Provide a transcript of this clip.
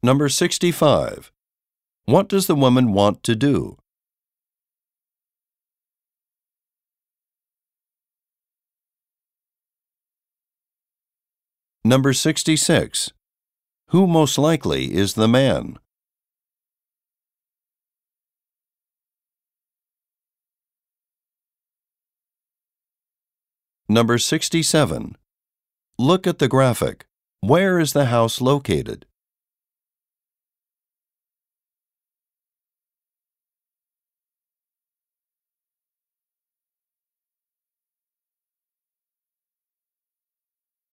Number 65. What does the woman want to do? Number 66. Who most likely is the man? Number 67. Look at the graphic. Where is the house located?